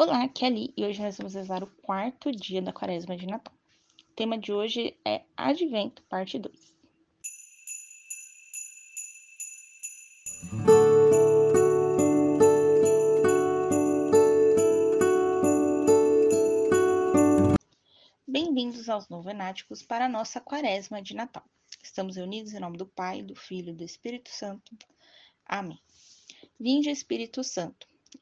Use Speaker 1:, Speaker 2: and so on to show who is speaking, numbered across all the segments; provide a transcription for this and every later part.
Speaker 1: Olá, Ali e hoje nós vamos rezar o quarto dia da quaresma de Natal. O tema de hoje é Advento, parte 2. Bem-vindos aos novenáticos para a nossa quaresma de Natal. Estamos reunidos em nome do Pai, do Filho e do Espírito Santo. Amém. Vinde, Espírito Santo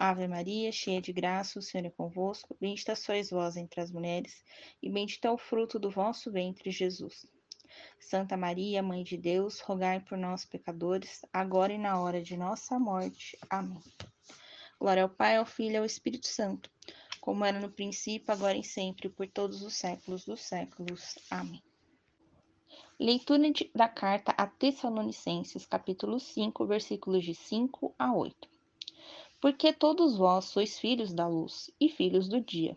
Speaker 1: Ave Maria, cheia de graça, o Senhor é convosco. Bendita sois vós entre as mulheres, e bendito é o fruto do vosso ventre, Jesus. Santa Maria, Mãe de Deus, rogai por nós, pecadores, agora e na hora de nossa morte. Amém. Glória ao Pai, ao Filho e ao Espírito Santo, como era no princípio, agora e sempre, por todos os séculos dos séculos. Amém. Leitura da carta a Tessalonicenses, capítulo 5, versículos de 5 a 8. Porque todos vós sois filhos da luz e filhos do dia.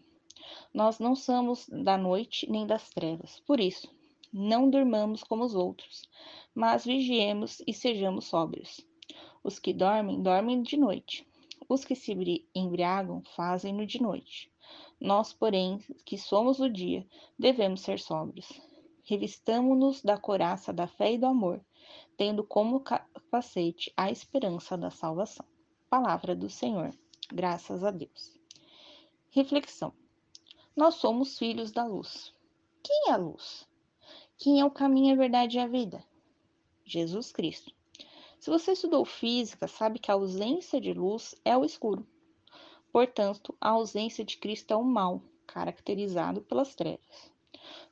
Speaker 1: Nós não somos da noite nem das trevas. Por isso, não durmamos como os outros, mas vigiemos e sejamos sóbrios. Os que dormem, dormem de noite. Os que se embriagam, fazem-no de noite. Nós, porém, que somos do dia, devemos ser sóbrios. Revistamo-nos da coraça da fé e do amor, tendo como capacete a esperança da salvação. Palavra do Senhor. Graças a Deus. Reflexão. Nós somos filhos da luz. Quem é a luz? Quem é o caminho, a verdade e a vida? Jesus Cristo. Se você estudou física, sabe que a ausência de luz é o escuro. Portanto, a ausência de Cristo é o mal, caracterizado pelas trevas.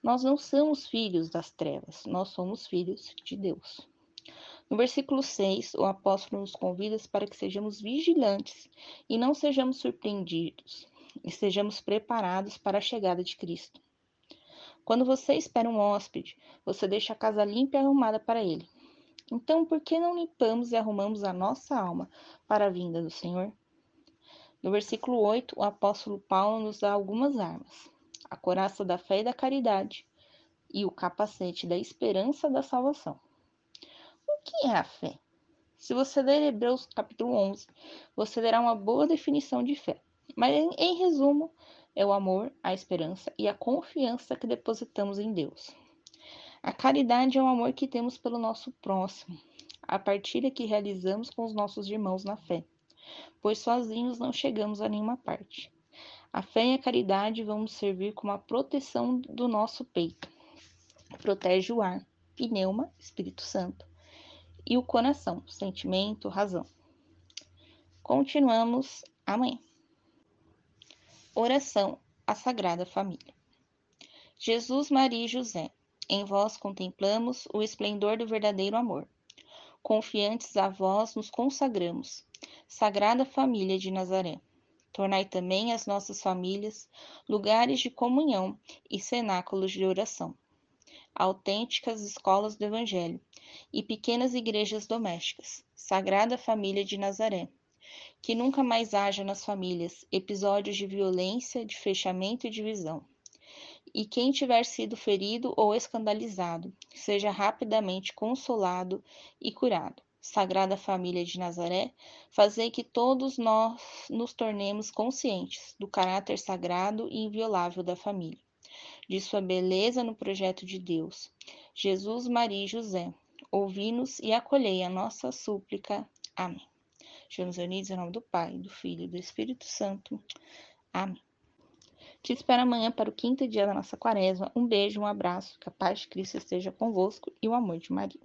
Speaker 1: Nós não somos filhos das trevas, nós somos filhos de Deus. No versículo 6, o apóstolo nos convida para que sejamos vigilantes e não sejamos surpreendidos, e sejamos preparados para a chegada de Cristo. Quando você espera um hóspede, você deixa a casa limpa e arrumada para ele. Então, por que não limpamos e arrumamos a nossa alma para a vinda do Senhor? No versículo 8, o apóstolo Paulo nos dá algumas armas: a coraça da fé e da caridade e o capacete da esperança da salvação que é a fé? Se você ler Hebreus capítulo 11, você terá uma boa definição de fé. Mas, em, em resumo, é o amor, a esperança e a confiança que depositamos em Deus. A caridade é o amor que temos pelo nosso próximo, a partilha que realizamos com os nossos irmãos na fé, pois sozinhos não chegamos a nenhuma parte. A fé e a caridade vão nos servir como a proteção do nosso peito. Protege o ar, pneuma, Espírito Santo e o coração, sentimento, razão. Continuamos amanhã. Oração à Sagrada Família. Jesus, Maria e José, em vós contemplamos o esplendor do verdadeiro amor. Confiantes a vós nos consagramos, Sagrada Família de Nazaré. Tornai também as nossas famílias lugares de comunhão e cenáculos de oração autênticas escolas do Evangelho e pequenas igrejas domésticas, Sagrada Família de Nazaré. Que nunca mais haja nas famílias episódios de violência, de fechamento e divisão. E quem tiver sido ferido ou escandalizado, seja rapidamente consolado e curado. Sagrada Família de Nazaré, fazei que todos nós nos tornemos conscientes do caráter sagrado e inviolável da família de sua beleza no projeto de Deus. Jesus, Maria e José, ouvi-nos e acolhei a nossa súplica. Amém. Estamos unidos em nome do Pai, do Filho e do Espírito Santo. Amém. Te espero amanhã para o quinto dia da nossa quaresma. Um beijo, um abraço, que a paz de Cristo esteja convosco e o amor de Maria.